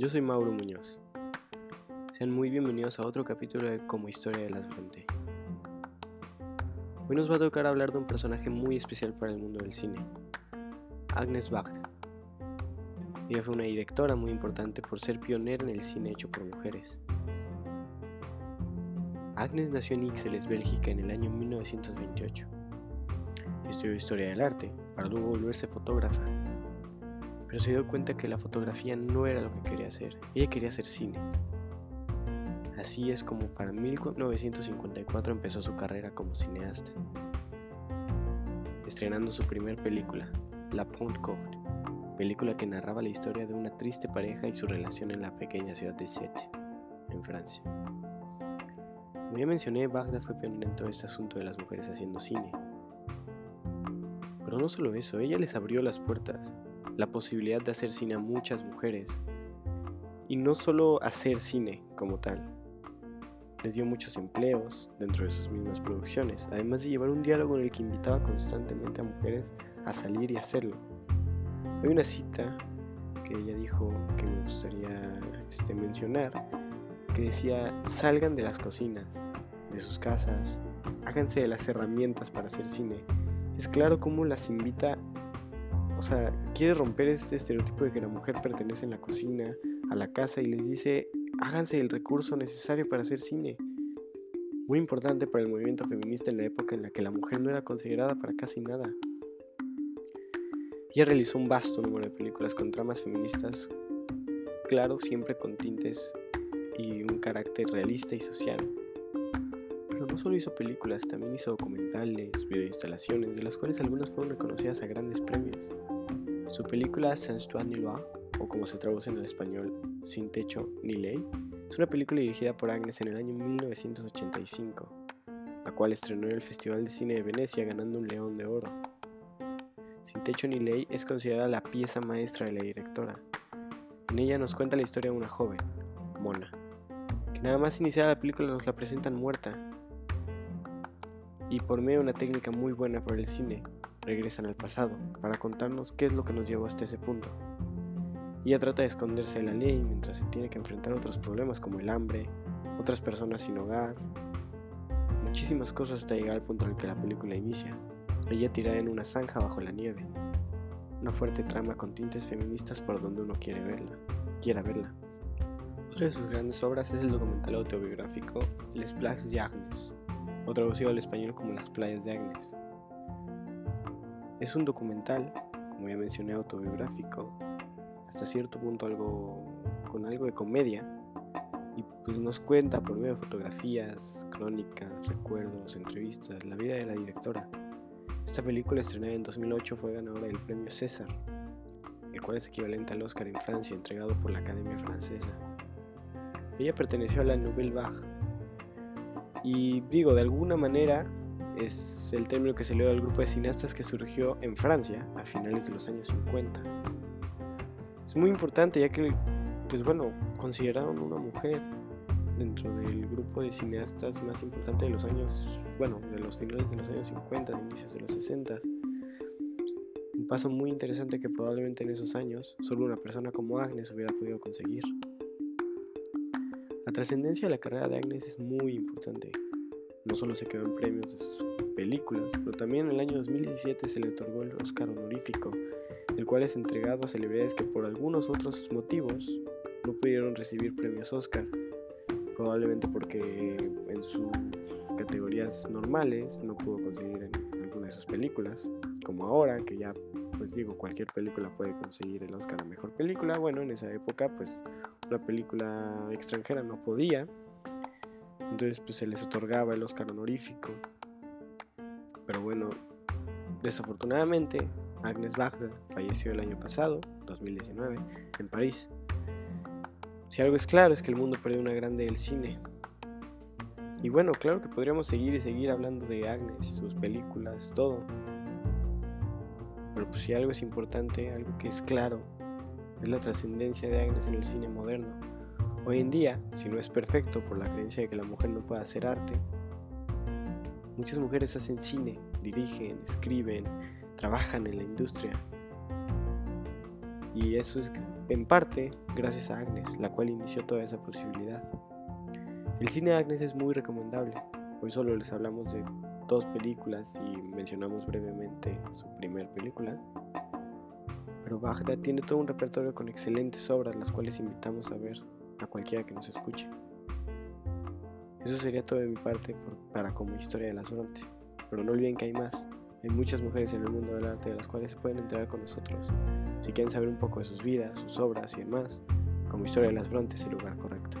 Yo soy Mauro Muñoz. Sean muy bienvenidos a otro capítulo de Como Historia de las Fronte. Hoy nos va a tocar hablar de un personaje muy especial para el mundo del cine, Agnes Bagda. Ella fue una directora muy importante por ser pionera en el cine hecho por mujeres. Agnes nació en Ixelles, Bélgica, en el año 1928. Estudió historia del arte para luego volverse fotógrafa pero se dio cuenta que la fotografía no era lo que quería hacer, ella quería hacer cine. Así es como para 1954 empezó su carrera como cineasta, estrenando su primer película, La Pont Court, película que narraba la historia de una triste pareja y su relación en la pequeña ciudad de Sète, en Francia. Como ya mencioné, Bagda fue pionera en todo este asunto de las mujeres haciendo cine. Pero no solo eso, ella les abrió las puertas la posibilidad de hacer cine a muchas mujeres. Y no solo hacer cine como tal. Les dio muchos empleos dentro de sus mismas producciones, además de llevar un diálogo en el que invitaba constantemente a mujeres a salir y hacerlo. Hay una cita que ella dijo que me gustaría este, mencionar, que decía, salgan de las cocinas, de sus casas, háganse de las herramientas para hacer cine. Es claro cómo las invita o sea, quiere romper este estereotipo de que la mujer pertenece en la cocina, a la casa y les dice, háganse el recurso necesario para hacer cine. Muy importante para el movimiento feminista en la época en la que la mujer no era considerada para casi nada. Ella realizó un vasto número de películas con tramas feministas, claro, siempre con tintes y un carácter realista y social. No solo hizo películas, también hizo documentales, videoinstalaciones, de las cuales algunas fueron reconocidas a grandes premios. Su película Sans Toi ni Loi, o como se traduce en el español, Sin Techo ni Ley, es una película dirigida por Agnes en el año 1985, la cual estrenó en el Festival de Cine de Venecia ganando un León de Oro. Sin Techo ni Ley es considerada la pieza maestra de la directora. En ella nos cuenta la historia de una joven, Mona, que nada más iniciada la película nos la presentan muerta, y por medio de una técnica muy buena para el cine, regresan al pasado para contarnos qué es lo que nos llevó hasta ese punto. Ella trata de esconderse de la ley mientras se tiene que enfrentar otros problemas como el hambre, otras personas sin hogar, muchísimas cosas hasta llegar al punto en el que la película inicia. Ella tirada en una zanja bajo la nieve. Una fuerte trama con tintes feministas por donde uno quiere verla, quiera verla. Otra de sus grandes obras es el documental autobiográfico Les Plages d'Agnes, o traducido al español como Las playas de Agnes, es un documental, como ya mencioné, autobiográfico, hasta cierto punto algo con algo de comedia, y pues nos cuenta por medio de fotografías, crónicas, recuerdos, entrevistas, la vida de la directora. Esta película estrenada en 2008 fue ganadora del premio César, el cual es equivalente al Oscar en Francia, entregado por la Academia Francesa. Ella perteneció a la Nouvelle Vague, y digo, de alguna manera es el término que se le dio al grupo de cineastas que surgió en Francia a finales de los años 50. Es muy importante ya que, pues bueno, consideraron una mujer dentro del grupo de cineastas más importante de los años, bueno, de los finales de los años 50, inicios de los 60. Un paso muy interesante que probablemente en esos años solo una persona como Agnes hubiera podido conseguir. La trascendencia de la carrera de Agnes es muy importante. No solo se quedó en premios de sus películas, pero también en el año 2017 se le otorgó el Oscar honorífico, el cual es entregado a celebridades que por algunos otros motivos no pudieron recibir premios Oscar, probablemente porque en sus categorías normales no pudo conseguir en alguna de sus películas, como ahora que ya pues digo cualquier película puede conseguir el Oscar a mejor película, bueno en esa época pues una película extranjera no podía entonces pues se les otorgaba el Oscar honorífico. Pero bueno, desafortunadamente Agnes Bagda falleció el año pasado, 2019, en París. Si algo es claro es que el mundo perdió una grande del cine. Y bueno, claro que podríamos seguir y seguir hablando de Agnes, sus películas, todo. Pero pues si algo es importante, algo que es claro, es la trascendencia de Agnes en el cine moderno. Hoy en día, si no es perfecto por la creencia de que la mujer no puede hacer arte, muchas mujeres hacen cine, dirigen, escriben, trabajan en la industria. Y eso es en parte gracias a Agnes, la cual inició toda esa posibilidad. El cine de Agnes es muy recomendable, hoy solo les hablamos de dos películas y mencionamos brevemente su primer película, pero Bagdad tiene todo un repertorio con excelentes obras las cuales invitamos a ver a cualquiera que nos escuche. Eso sería todo de mi parte para como historia de las Bronte, pero no olviden que hay más. Hay muchas mujeres en el mundo del arte de las cuales se pueden enterar con nosotros. Si quieren saber un poco de sus vidas, sus obras y demás, como Historia de las Brontes es el lugar correcto.